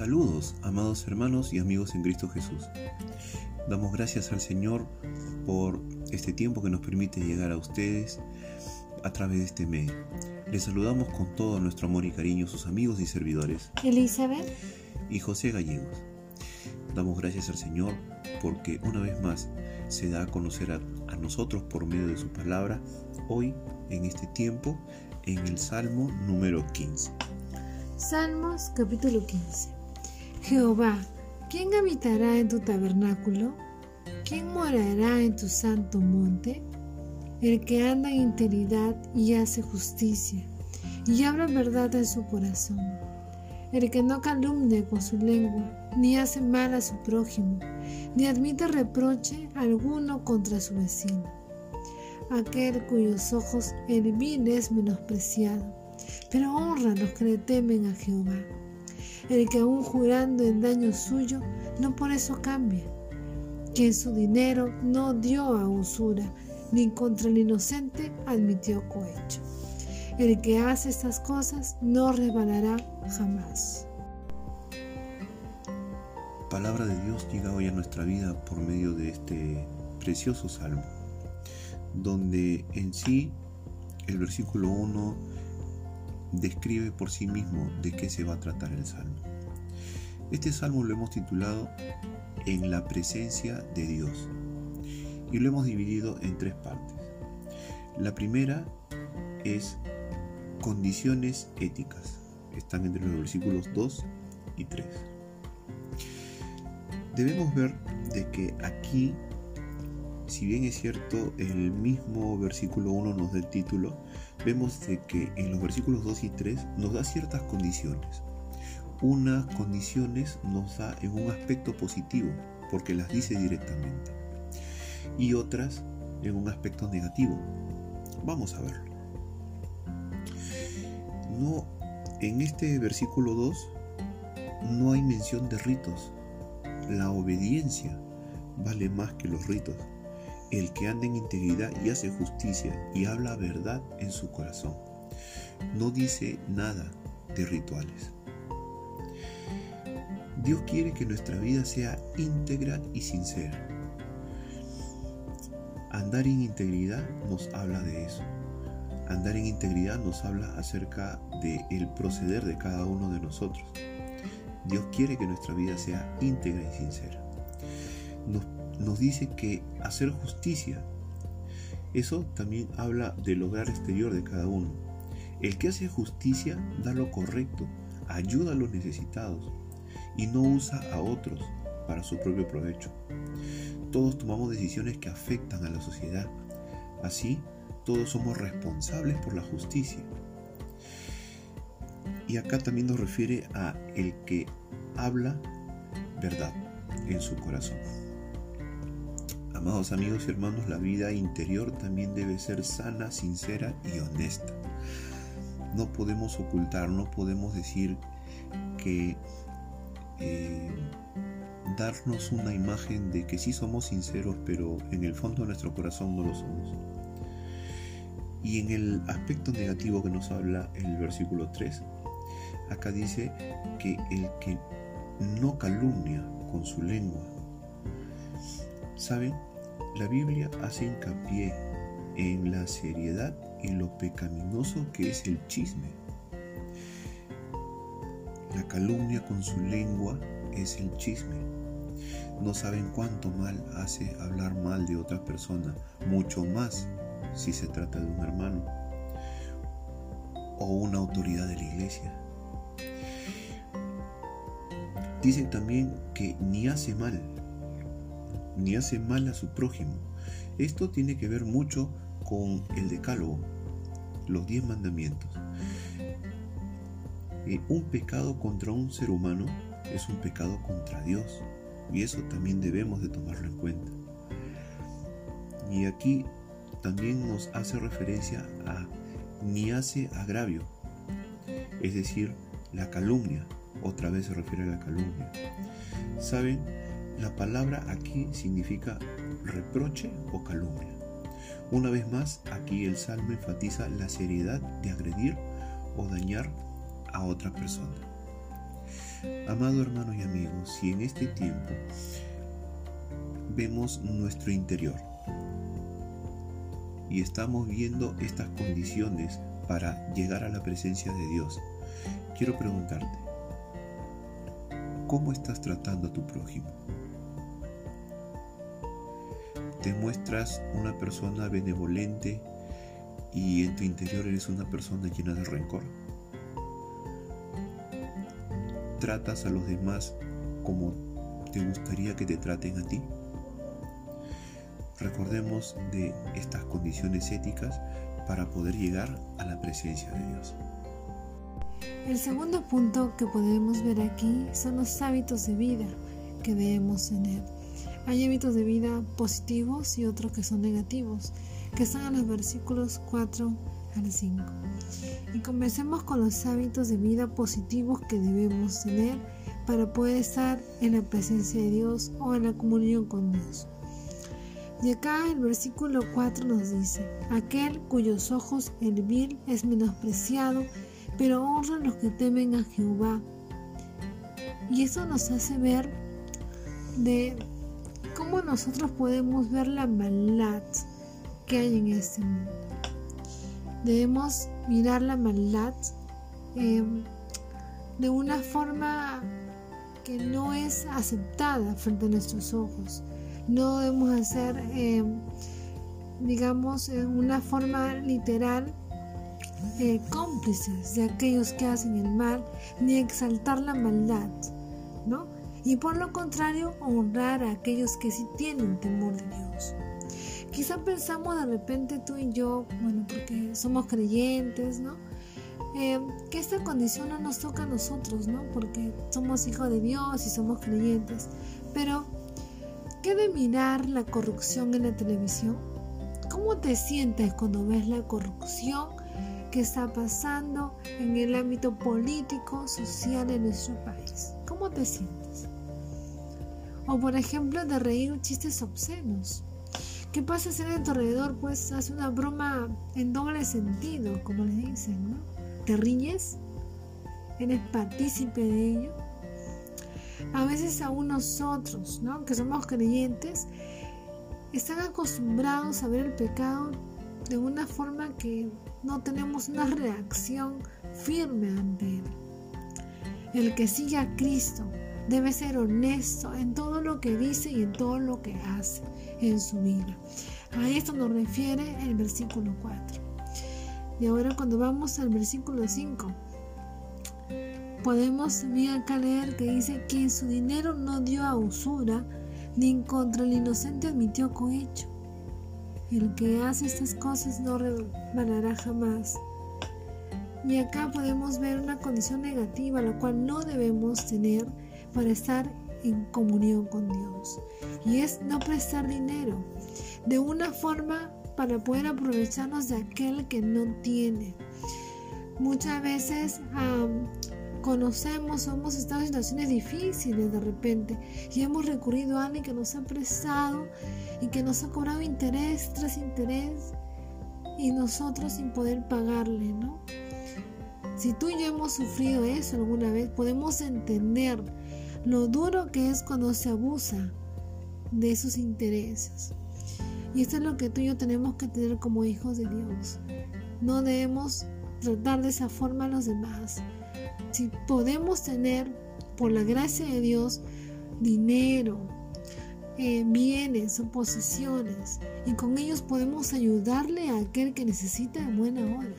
Saludos, amados hermanos y amigos en Cristo Jesús. Damos gracias al Señor por este tiempo que nos permite llegar a ustedes a través de este medio. Les saludamos con todo nuestro amor y cariño sus amigos y servidores. Elizabeth y José Gallegos. Damos gracias al Señor porque una vez más se da a conocer a, a nosotros por medio de su palabra hoy en este tiempo en el Salmo número 15. Salmos capítulo 15. Jehová, ¿quién habitará en tu tabernáculo? ¿Quién morará en tu santo monte? El que anda en integridad y hace justicia, y habla verdad en su corazón. El que no calumnia con su lengua, ni hace mal a su prójimo, ni admite reproche alguno contra su vecino. Aquel cuyos ojos el vil es menospreciado, pero honra a los que le temen a Jehová el que aún jurando en daño suyo, no por eso cambia, que su dinero no dio a usura, ni contra el inocente admitió cohecho. El que hace estas cosas no rebalará jamás. Palabra de Dios llega hoy a nuestra vida por medio de este precioso salmo, donde en sí el versículo 1 describe por sí mismo de qué se va a tratar el salmo. Este salmo lo hemos titulado En la presencia de Dios y lo hemos dividido en tres partes. La primera es condiciones éticas. Están entre los versículos 2 y 3. Debemos ver de que aquí, si bien es cierto, el mismo versículo 1 nos da el título, vemos que en los versículos 2 y 3 nos da ciertas condiciones. Unas condiciones nos da en un aspecto positivo, porque las dice directamente, y otras en un aspecto negativo. Vamos a verlo. No, en este versículo 2 no hay mención de ritos. La obediencia vale más que los ritos el que anda en integridad y hace justicia y habla verdad en su corazón. No dice nada de rituales. Dios quiere que nuestra vida sea íntegra y sincera. Andar en integridad nos habla de eso. Andar en integridad nos habla acerca del el proceder de cada uno de nosotros. Dios quiere que nuestra vida sea íntegra y sincera. Nos nos dice que hacer justicia, eso también habla del hogar exterior de cada uno. El que hace justicia da lo correcto, ayuda a los necesitados y no usa a otros para su propio provecho. Todos tomamos decisiones que afectan a la sociedad. Así, todos somos responsables por la justicia. Y acá también nos refiere a el que habla verdad en su corazón. Amados amigos y hermanos, la vida interior también debe ser sana, sincera y honesta. No podemos ocultar, no podemos decir que eh, darnos una imagen de que sí somos sinceros, pero en el fondo de nuestro corazón no lo somos. Y en el aspecto negativo que nos habla el versículo 3, acá dice que el que no calumnia con su lengua, ¿saben? La Biblia hace hincapié en la seriedad y lo pecaminoso que es el chisme. La calumnia con su lengua es el chisme. No saben cuánto mal hace hablar mal de otra persona, mucho más si se trata de un hermano o una autoridad de la iglesia. Dicen también que ni hace mal ni hace mal a su prójimo. Esto tiene que ver mucho con el decálogo, los diez mandamientos. Eh, un pecado contra un ser humano es un pecado contra Dios y eso también debemos de tomarlo en cuenta. Y aquí también nos hace referencia a ni hace agravio, es decir, la calumnia, otra vez se refiere a la calumnia. ¿Saben? La palabra aquí significa reproche o calumnia. Una vez más, aquí el Salmo enfatiza la seriedad de agredir o dañar a otra persona. Amado hermano y amigo, si en este tiempo vemos nuestro interior y estamos viendo estas condiciones para llegar a la presencia de Dios, quiero preguntarte, ¿cómo estás tratando a tu prójimo? ¿Te muestras una persona benevolente y en tu interior eres una persona llena de rencor? ¿Tratas a los demás como te gustaría que te traten a ti? Recordemos de estas condiciones éticas para poder llegar a la presencia de Dios. El segundo punto que podemos ver aquí son los hábitos de vida que debemos tener. Hay hábitos de vida positivos y otros que son negativos, que están en los versículos 4 al 5. Y comencemos con los hábitos de vida positivos que debemos tener para poder estar en la presencia de Dios o en la comunión con Dios. Y acá el versículo 4 nos dice, aquel cuyos ojos el vil es menospreciado, pero honra a los que temen a Jehová. Y eso nos hace ver de cómo nosotros podemos ver la maldad que hay en este mundo. Debemos mirar la maldad em, de una forma que no es aceptada frente a nuestros ojos no debemos hacer, eh, digamos, en una forma literal, eh, cómplices de aquellos que hacen el mal, ni exaltar la maldad, ¿no? Y por lo contrario, honrar a aquellos que sí tienen temor de Dios. Quizá pensamos de repente tú y yo, bueno, porque somos creyentes, ¿no? Eh, que esta condición no nos toca a nosotros, ¿no? Porque somos hijos de Dios y somos creyentes. Pero ¿Qué de mirar la corrupción en la televisión? ¿Cómo te sientes cuando ves la corrupción que está pasando en el ámbito político, social en nuestro país? ¿Cómo te sientes? O por ejemplo, de reír chistes obscenos. ¿Qué pasa si tu alrededor pues hace una broma en doble sentido, como le dicen, ¿no? ¿Te riñes? ¿Eres partícipe de ello? a veces aún nosotros, ¿no? que somos creyentes, están acostumbrados a ver el pecado de una forma que no tenemos una reacción firme ante él. El que sigue a Cristo debe ser honesto en todo lo que dice y en todo lo que hace en su vida. A esto nos refiere el versículo 4. Y ahora cuando vamos al versículo 5, Podemos también acá leer que dice que en su dinero no dio a usura, ni contra el inocente admitió cohecho. El que hace estas cosas no resbalará jamás. Y acá podemos ver una condición negativa, la cual no debemos tener para estar en comunión con Dios. Y es no prestar dinero de una forma para poder aprovecharnos de aquel que no tiene. Muchas veces conocemos, hemos estado en situaciones difíciles de repente y hemos recurrido a alguien que nos ha prestado y que nos ha cobrado interés tras interés y nosotros sin poder pagarle, ¿no? Si tú y yo hemos sufrido eso alguna vez, podemos entender lo duro que es cuando se abusa de esos intereses. Y esto es lo que tú y yo tenemos que tener como hijos de Dios. No debemos tratar de esa forma a los demás si podemos tener, por la gracia de Dios, dinero, eh, bienes o posesiones, y con ellos podemos ayudarle a aquel que necesita de buena hora.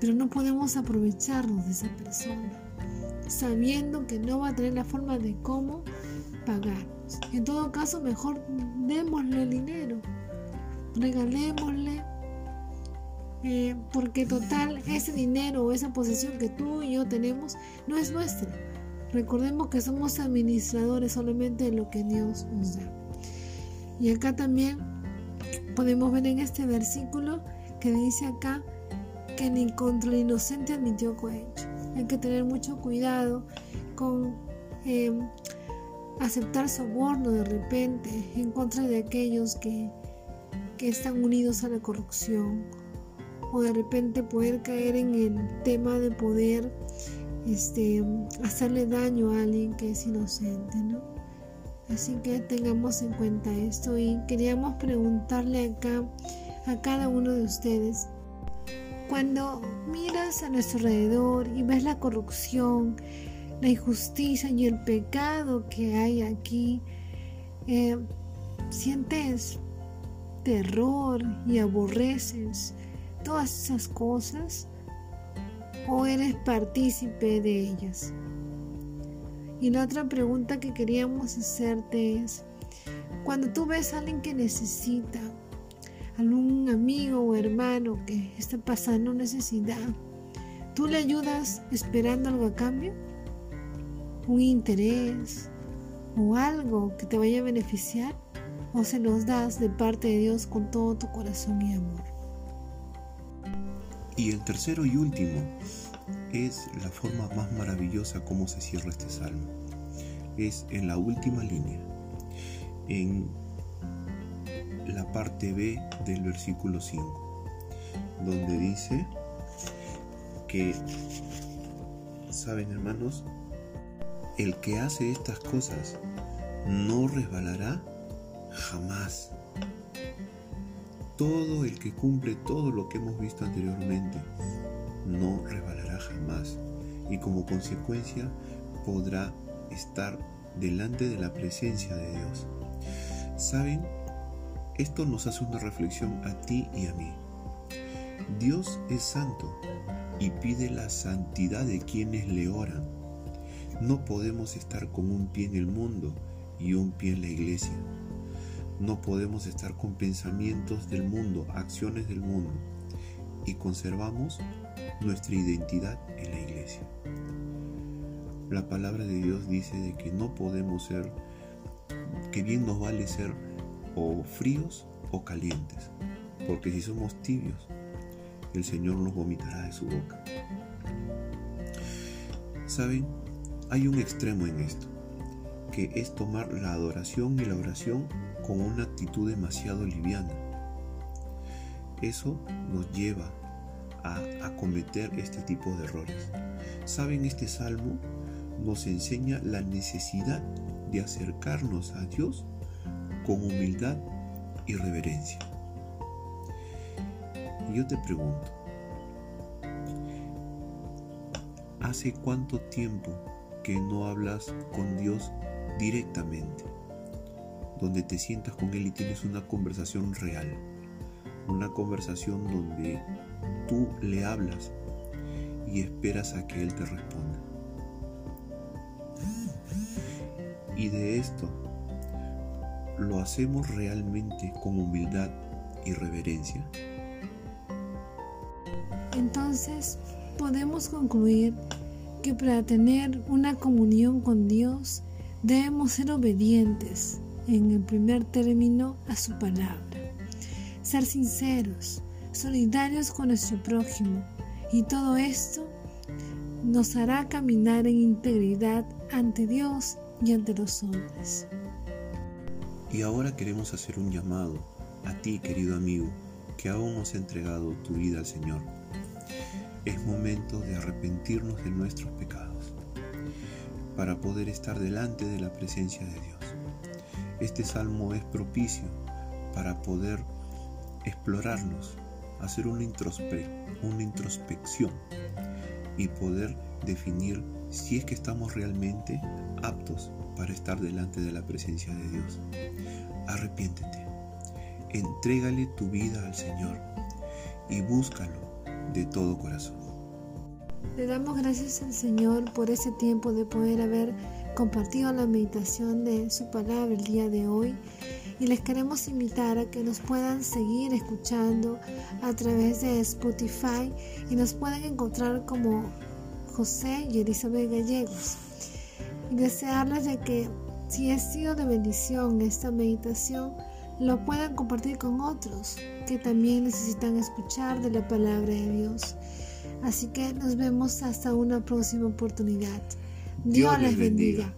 Pero no podemos aprovecharnos de esa persona, sabiendo que no va a tener la forma de cómo pagarnos. En todo caso, mejor démosle el dinero, regalémosle eh, porque total ese dinero o esa posesión que tú y yo tenemos no es nuestra. Recordemos que somos administradores solamente de lo que Dios nos da. Y acá también podemos ver en este versículo que dice acá que ni contra el inocente admitió cohecho. Hay que tener mucho cuidado con eh, aceptar soborno de repente en contra de aquellos que, que están unidos a la corrupción o de repente poder caer en el tema de poder este, hacerle daño a alguien que es inocente, ¿no? Así que tengamos en cuenta esto y queríamos preguntarle acá a cada uno de ustedes, cuando miras a nuestro alrededor y ves la corrupción, la injusticia y el pecado que hay aquí, eh, sientes terror y aborreces todas esas cosas o eres partícipe de ellas. Y la otra pregunta que queríamos hacerte es, cuando tú ves a alguien que necesita, algún amigo o hermano que está pasando necesidad, ¿tú le ayudas esperando algo a cambio? ¿Un interés o algo que te vaya a beneficiar? ¿O se los das de parte de Dios con todo tu corazón y amor? Y el tercero y último es la forma más maravillosa como se cierra este salmo. Es en la última línea, en la parte B del versículo 5, donde dice que, saben hermanos, el que hace estas cosas no resbalará jamás. Todo el que cumple todo lo que hemos visto anteriormente no resbalará jamás y como consecuencia podrá estar delante de la presencia de Dios. ¿Saben? Esto nos hace una reflexión a ti y a mí. Dios es santo y pide la santidad de quienes le oran. No podemos estar con un pie en el mundo y un pie en la iglesia. No podemos estar con pensamientos del mundo, acciones del mundo y conservamos nuestra identidad en la iglesia. La palabra de Dios dice de que no podemos ser, que bien nos vale ser o fríos o calientes, porque si somos tibios, el Señor nos vomitará de su boca. ¿Saben? Hay un extremo en esto, que es tomar la adoración y la oración con una actitud demasiado liviana. Eso nos lleva a, a cometer este tipo de errores. ¿Saben? Este salmo nos enseña la necesidad de acercarnos a Dios con humildad y reverencia. Yo te pregunto, ¿hace cuánto tiempo que no hablas con Dios directamente? Donde te sientas con Él y tienes una conversación real. Una conversación donde tú le hablas y esperas a que Él te responda. Y de esto ¿lo hacemos realmente con humildad y reverencia? Entonces, podemos concluir que para tener una comunión con Dios debemos ser obedientes, en el primer término, a su palabra. Ser sinceros, solidarios con nuestro prójimo. Y todo esto nos hará caminar en integridad ante Dios y ante los hombres. Y ahora queremos hacer un llamado a ti, querido amigo, que aún no has entregado tu vida al Señor. Es momento de arrepentirnos de nuestros pecados para poder estar delante de la presencia de Dios. Este salmo es propicio para poder explorarnos, hacer una, una introspección y poder definir si es que estamos realmente aptos para estar delante de la presencia de Dios. Arrepiéntete, entrégale tu vida al Señor y búscalo de todo corazón. Le damos gracias al Señor por ese tiempo de poder haber compartido la meditación de su palabra el día de hoy y les queremos invitar a que nos puedan seguir escuchando a través de Spotify y nos pueden encontrar como José y Elizabeth Gallegos y desearles de que si ha sido de bendición esta meditación, lo puedan compartir con otros que también necesitan escuchar de la palabra de Dios. Así que nos vemos hasta una próxima oportunidad. Dios, les bendiga.